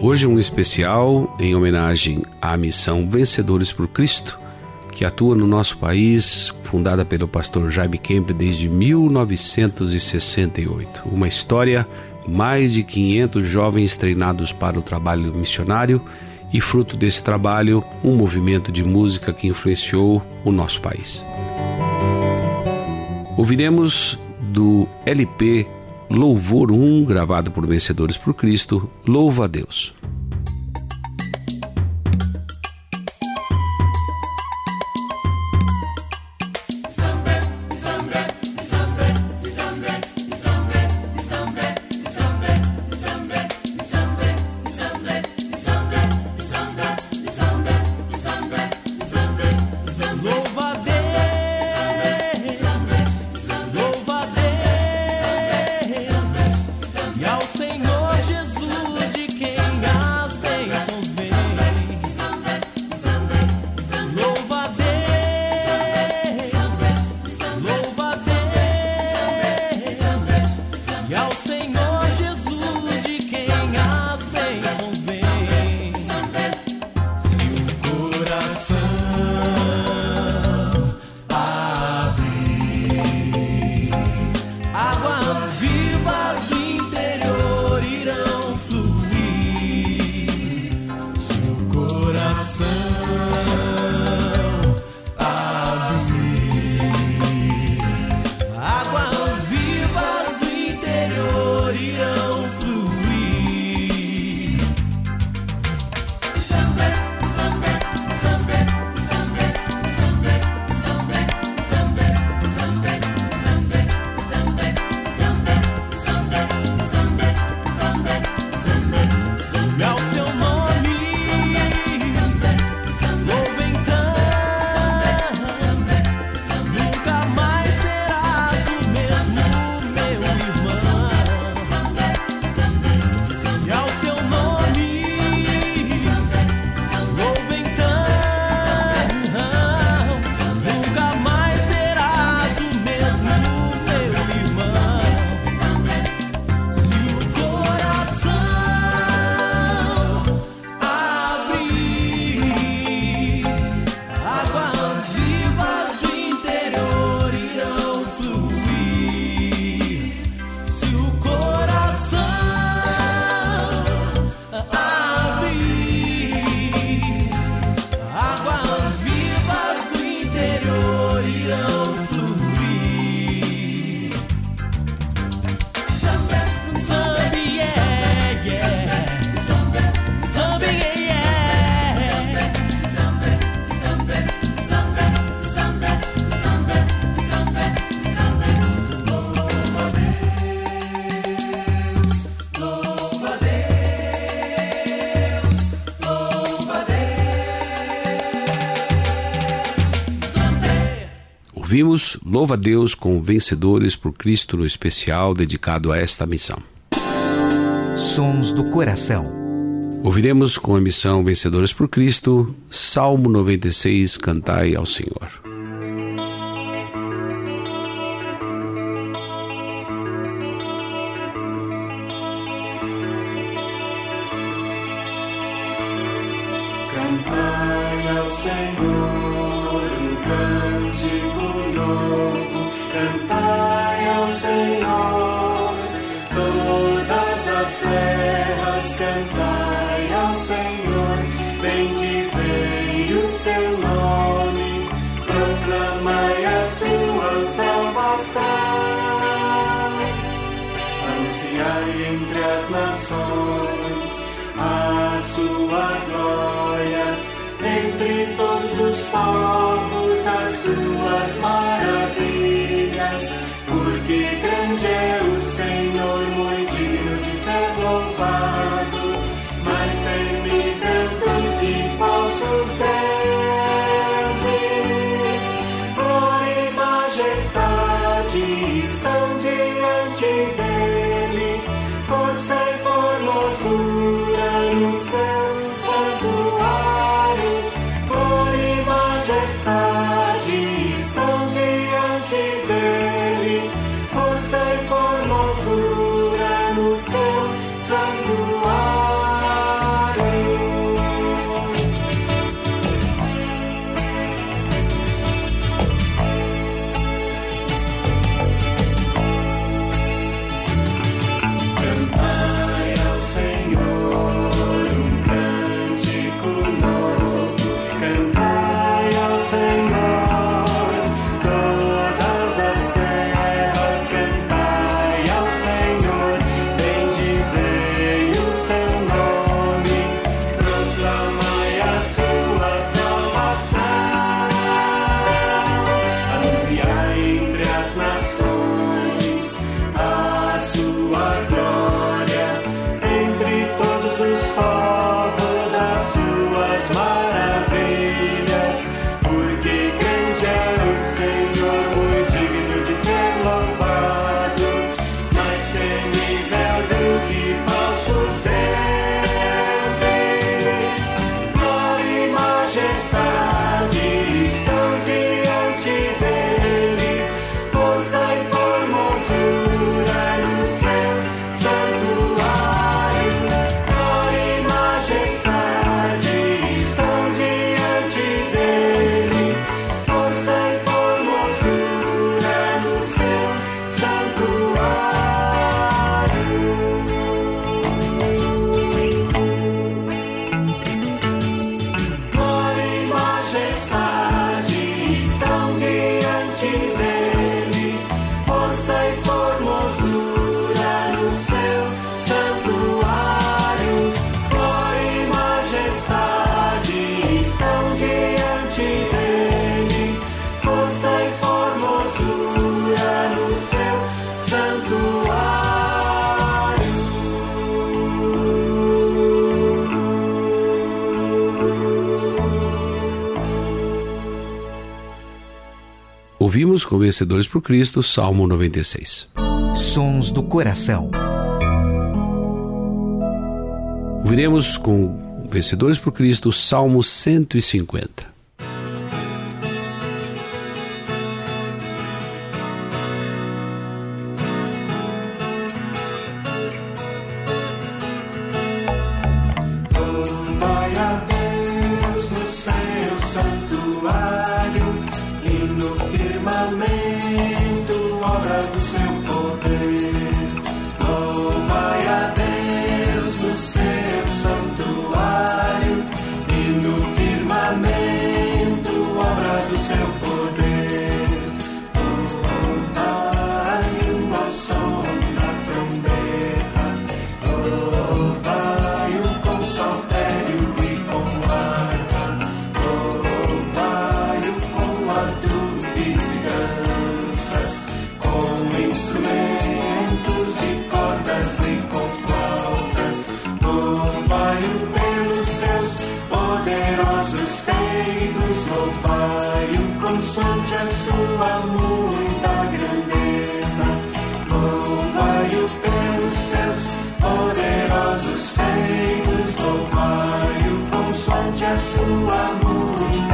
Hoje um especial em homenagem à missão Vencedores por Cristo, que atua no nosso país, fundada pelo pastor Jaime Kemp desde 1968. Uma história, mais de 500 jovens treinados para o trabalho missionário e fruto desse trabalho, um movimento de música que influenciou o nosso país. Ouviremos do LP Louvor 1, gravado por Vencedores por Cristo, Louva a Deus. ouvimos Louva a Deus com Vencedores por Cristo no especial dedicado a esta missão. Sons do Coração. Ouviremos com a missão Vencedores por Cristo, Salmo 96, Cantai ao Senhor. ouvimos com Vencedores por Cristo, Salmo 96. Sons do Coração. Ouviremos com Vencedores por Cristo, Salmo 150. Sua muita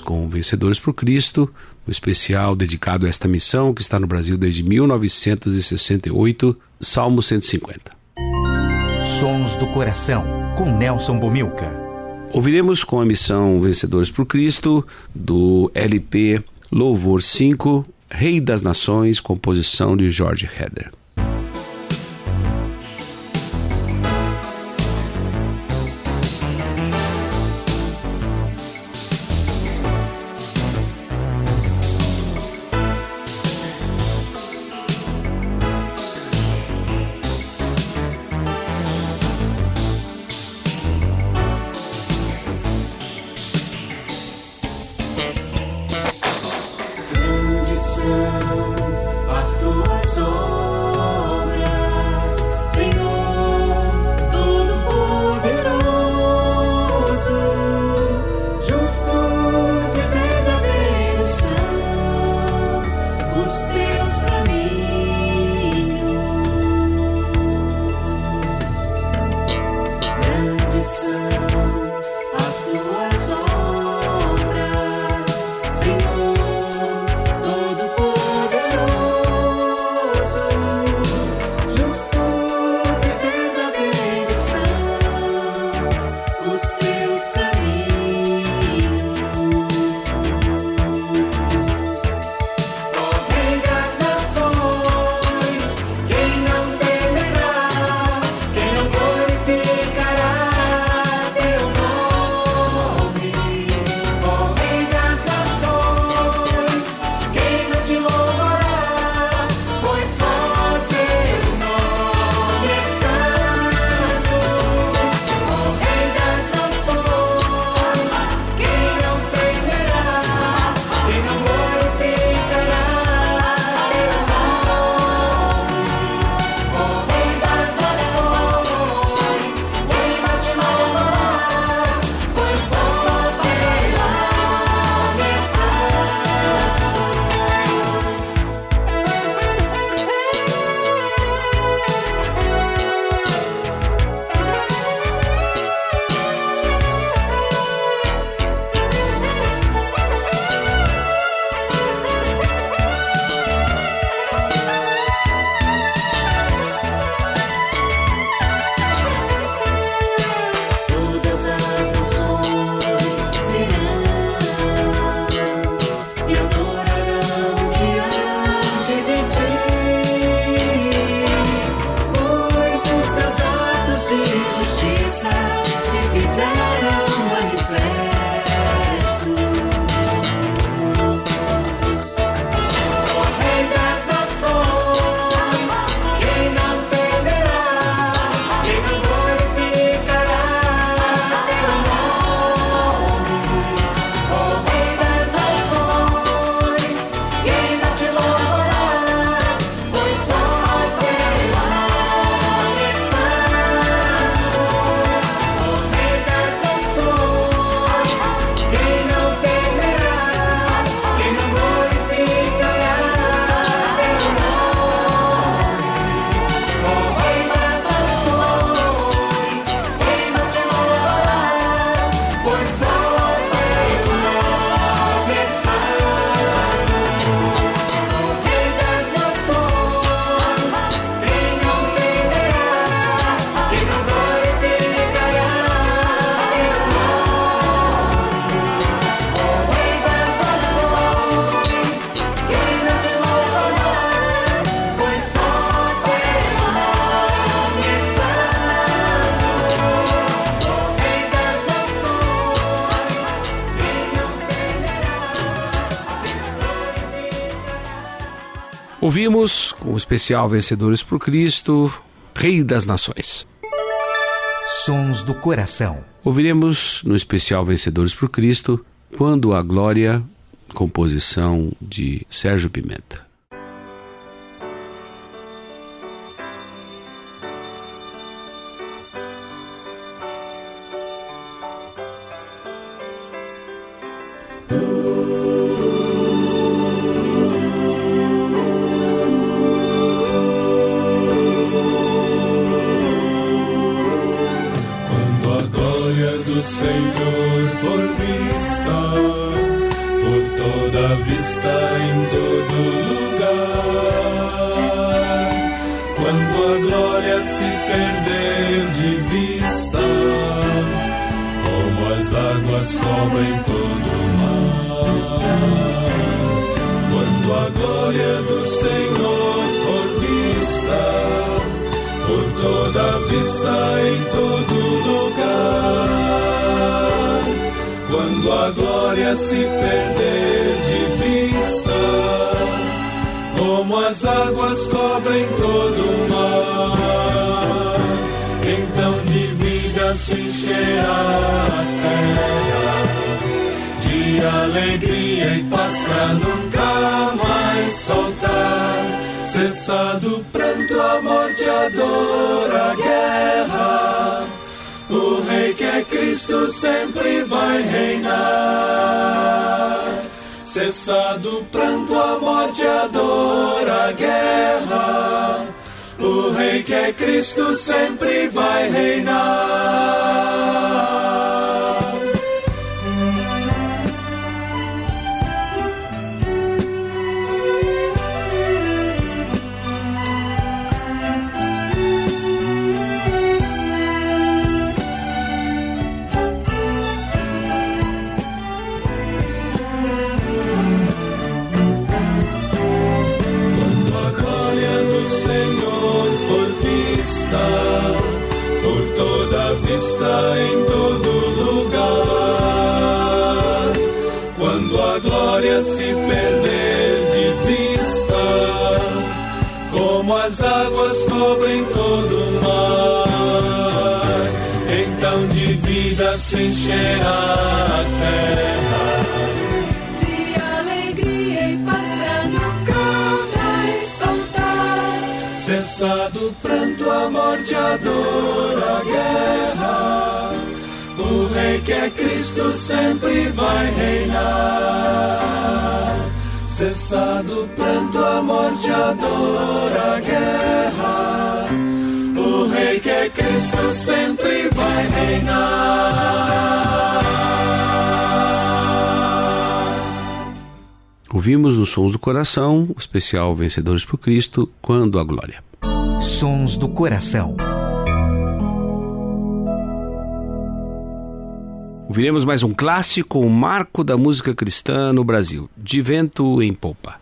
Com Vencedores por Cristo, o especial dedicado a esta missão que está no Brasil desde 1968, Salmo 150. Sons do Coração, com Nelson Bomilca. Ouviremos com a missão Vencedores por Cristo, do LP Louvor 5, Rei das Nações, composição de George Heder. Com o especial Vencedores por Cristo, Rei das Nações. Sons do Coração. Ouviremos no especial Vencedores por Cristo, Quando a Glória, composição de Sérgio Pimenta. Quando Senhor for vista, por toda vista em todo lugar. Quando a glória se perder de vista, como as águas cobrem todo o mar. Quando a glória do Senhor for vista, por toda vista em todo lugar. Glória se perder de vista, como as águas cobrem todo o mar, então de vida se encherá a terra de alegria e paz pra nunca mais faltar. Cessado o pranto, a morte, a dor, a guerra. O Rei que é Cristo sempre vai reinar. Cessado o pranto, a morte, a dor, a guerra. O Rei que é Cristo sempre vai reinar. Cessado o pranto, a morte, a guerra. O Rei que é Cristo sempre vai reinar. Cessado pranto, a morte, a dor, a guerra. O Rei que é Cristo sempre vai reinar. Ouvimos nos Sons do Coração, o especial Vencedores por Cristo, Quando a Glória. Sons do Coração. Ouviremos mais um clássico, o marco da música cristã no Brasil, De Vento em Popa.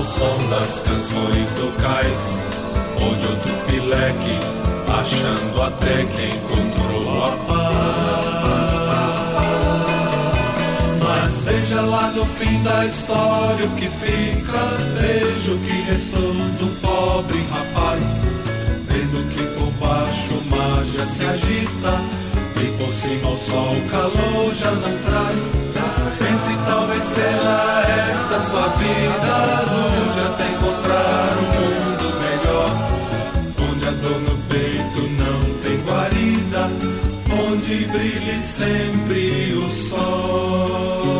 Ao som das canções do cais. Ou de outro pileque, achando até que encontrou a paz. Mas veja lá no fim da história o que fica. Veja o que restou do pobre rapaz. Vendo que por baixo o mar já se agita. E por cima o sol, o calor já não traz chance, talvez seja esta sua vida. Lute até encontrar um mundo melhor, onde a dor no peito não tem guarida, onde brilhe sempre o sol.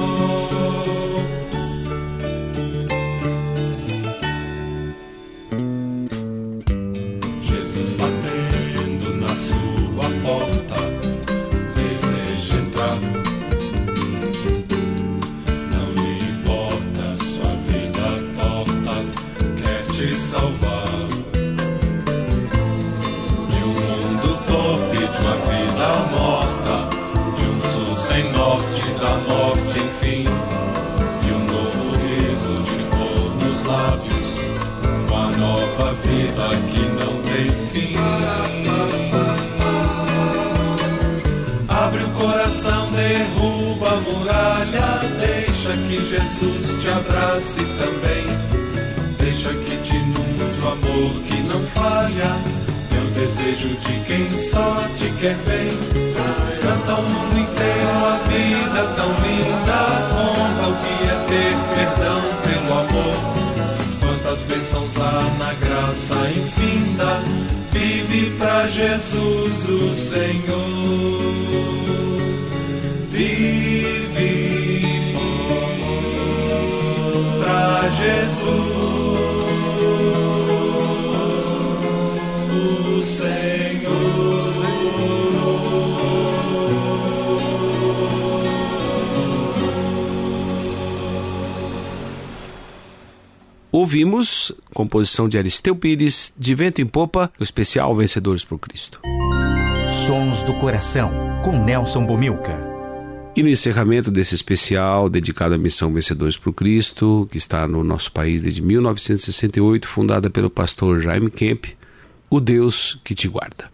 Bênçãos há na graça infinda. Vive pra Jesus o Senhor. Vive pra Jesus o Senhor. Ouvimos composição de Aristeu Pires, de Vento em Popa, o especial Vencedores por Cristo. Sons do Coração, com Nelson Bomilca. E no encerramento desse especial dedicado à missão Vencedores por Cristo, que está no nosso país desde 1968, fundada pelo pastor Jaime Kemp, o Deus que te guarda.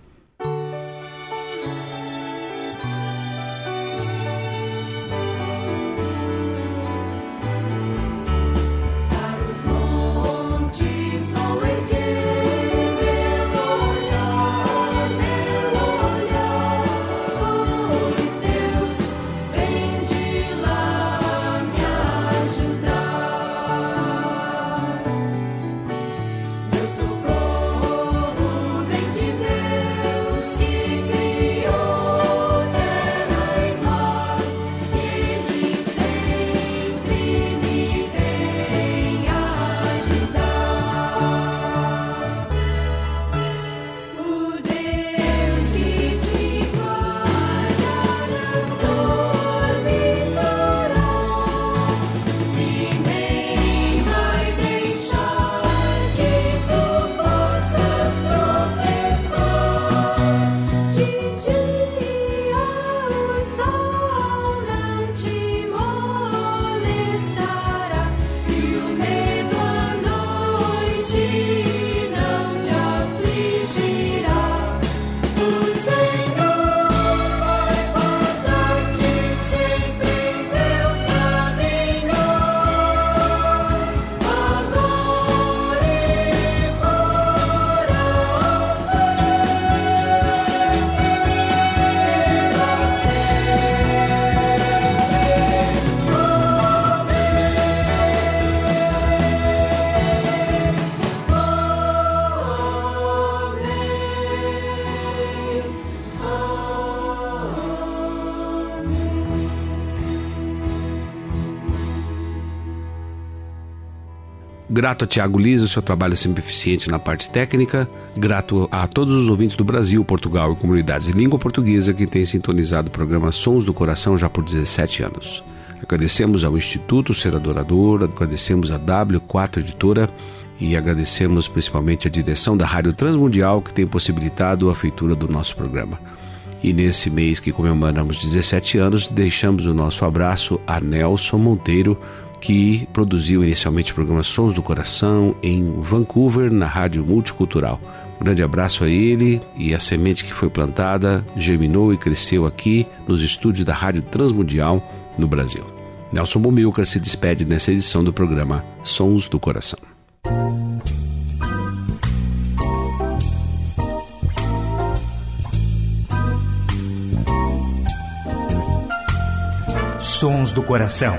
Grato a Tiago Lisa, o seu trabalho sempre eficiente na parte técnica. Grato a todos os ouvintes do Brasil, Portugal e comunidades de língua portuguesa que têm sintonizado o programa Sons do Coração já por 17 anos. Agradecemos ao Instituto Ser Adorador, agradecemos a W4 Editora e agradecemos principalmente a direção da Rádio Transmundial que tem possibilitado a feitura do nosso programa. E nesse mês que comemoramos 17 anos, deixamos o nosso abraço a Nelson Monteiro, que produziu inicialmente o programa Sons do Coração em Vancouver, na Rádio Multicultural. Um grande abraço a ele e a semente que foi plantada germinou e cresceu aqui nos estúdios da Rádio Transmundial no Brasil. Nelson Bomilcar se despede nessa edição do programa Sons do Coração. Sons do Coração.